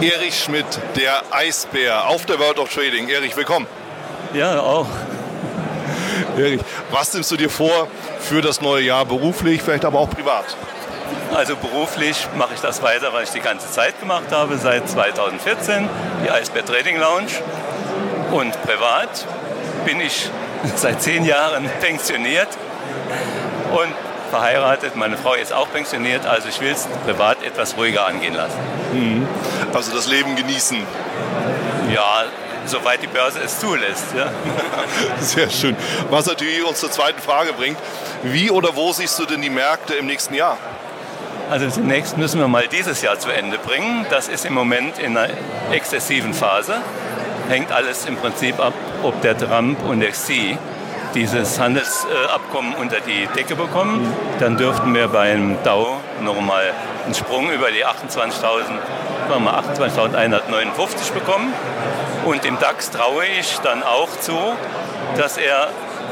Erich Schmidt, der Eisbär auf der World of Trading. Erich, willkommen. Ja, auch. Erich, was nimmst du dir vor für das neue Jahr beruflich, vielleicht aber auch privat? Also beruflich mache ich das weiter, was ich die ganze Zeit gemacht habe, seit 2014, die Eisbär Trading Lounge. Und privat bin ich seit zehn Jahren pensioniert und verheiratet. Meine Frau ist auch pensioniert, also ich will es privat etwas ruhiger angehen lassen. Mhm. Also das Leben genießen. Ja, soweit die Börse es zulässt. Ja. Sehr schön. Was natürlich uns zur zweiten Frage bringt. Wie oder wo siehst du denn die Märkte im nächsten Jahr? Also zunächst müssen wir mal dieses Jahr zu Ende bringen. Das ist im Moment in einer exzessiven Phase. Hängt alles im Prinzip ab, ob der Trump und der Xi dieses Handelsabkommen unter die Decke bekommen. Dann dürften wir beim Dow nochmal einen Sprung über die 28.000, 28.159 bekommen. Und dem DAX traue ich dann auch zu, dass er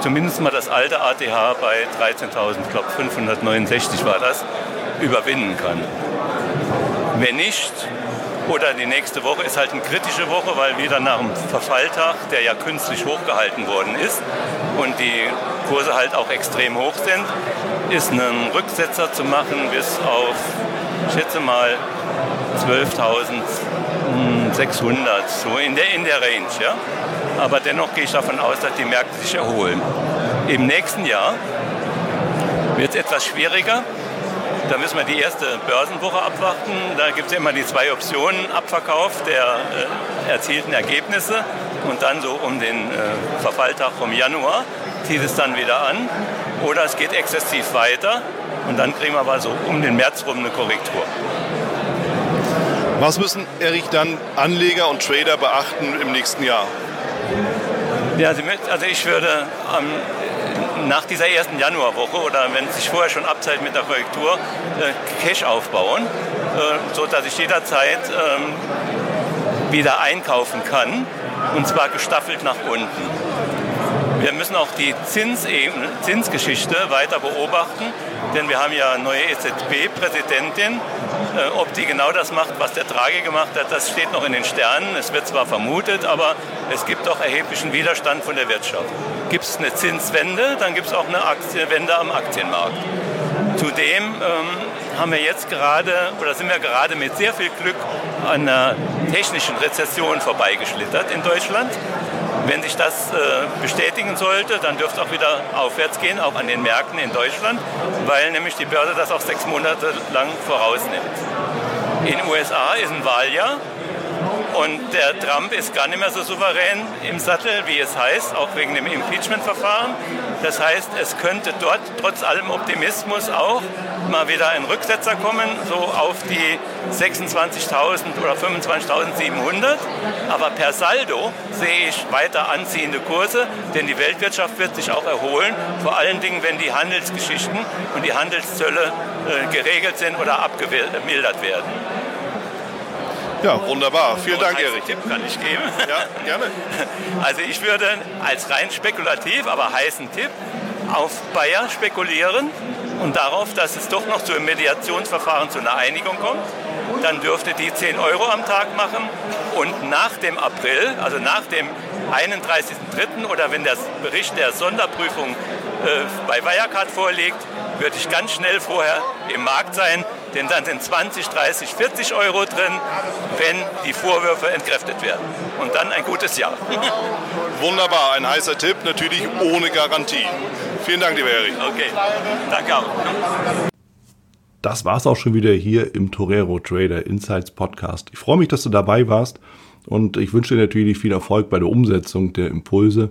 zumindest mal das alte ATH bei 13.000, ich glaube 569 war das, überwinden kann. Wenn nicht, oder die nächste Woche ist halt eine kritische Woche, weil wieder nach dem Verfalltag, der ja künstlich hochgehalten worden ist und die Kurse halt auch extrem hoch sind, ist ein Rücksetzer zu machen bis auf, ich schätze mal, 12.600, so in der, in der Range. Ja? Aber dennoch gehe ich davon aus, dass die Märkte sich erholen. Im nächsten Jahr wird es etwas schwieriger, da müssen wir die erste Börsenwoche abwarten. Da gibt es immer die zwei Optionen, Abverkauf der äh, erzielten Ergebnisse und dann so um den äh, Verfalltag vom Januar zieht es dann wieder an. Oder es geht exzessiv weiter und dann kriegen wir aber so um den März rum eine Korrektur. Was müssen, Erich, dann Anleger und Trader beachten im nächsten Jahr? Ja, also ich würde am nach dieser ersten Januarwoche oder wenn es sich vorher schon abzeichnet mit der Korrektur, äh, Cash aufbauen, äh, sodass ich jederzeit ähm, wieder einkaufen kann und zwar gestaffelt nach unten. Wir müssen auch die Zinsebene, Zinsgeschichte weiter beobachten, denn wir haben ja eine neue EZB-Präsidentin. Äh, ob die genau das macht, was der Draghi gemacht hat, das steht noch in den Sternen. Es wird zwar vermutet, aber es gibt doch erheblichen Widerstand von der Wirtschaft. Gibt es eine Zinswende, dann gibt es auch eine Aktienwende am Aktienmarkt. Zudem ähm, haben wir jetzt gerade oder sind wir gerade mit sehr viel Glück an einer technischen Rezession vorbeigeschlittert in Deutschland. Wenn sich das äh, bestätigen sollte, dann dürfte es auch wieder aufwärts gehen, auch an den Märkten in Deutschland, weil nämlich die Börse das auch sechs Monate lang vorausnimmt. In den USA ist ein Wahljahr und der Trump ist gar nicht mehr so souverän im Sattel, wie es heißt, auch wegen dem Impeachment-Verfahren. Das heißt, es könnte dort trotz allem Optimismus auch mal wieder ein Rücksetzer kommen, so auf die 26.000 oder 25.700. Aber per Saldo sehe ich weiter anziehende Kurse, denn die Weltwirtschaft wird sich auch erholen, vor allen Dingen, wenn die Handelsgeschichten und die Handelszölle äh, geregelt sind oder abgemildert werden. Ja, wunderbar. Vielen Dank, Erik. Tipp kann ich geben. Ja, gerne. Also ich würde als rein spekulativ, aber heißen Tipp auf Bayer spekulieren und darauf, dass es doch noch zu einem Mediationsverfahren zu einer Einigung kommt. Dann dürfte die 10 Euro am Tag machen und nach dem April, also nach dem 31.03. oder wenn der Bericht der Sonderprüfung äh, bei Wirecard vorliegt, würde ich ganz schnell vorher im Markt sein, denn dann sind 20, 30, 40 Euro drin, wenn die Vorwürfe entkräftet werden. Und dann ein gutes Jahr. Wunderbar, ein heißer Tipp, natürlich ohne Garantie. Vielen Dank, lieber Erik. Okay, danke auch. Das war's auch schon wieder hier im Torero Trader Insights Podcast. Ich freue mich, dass du dabei warst und ich wünsche dir natürlich viel Erfolg bei der Umsetzung der Impulse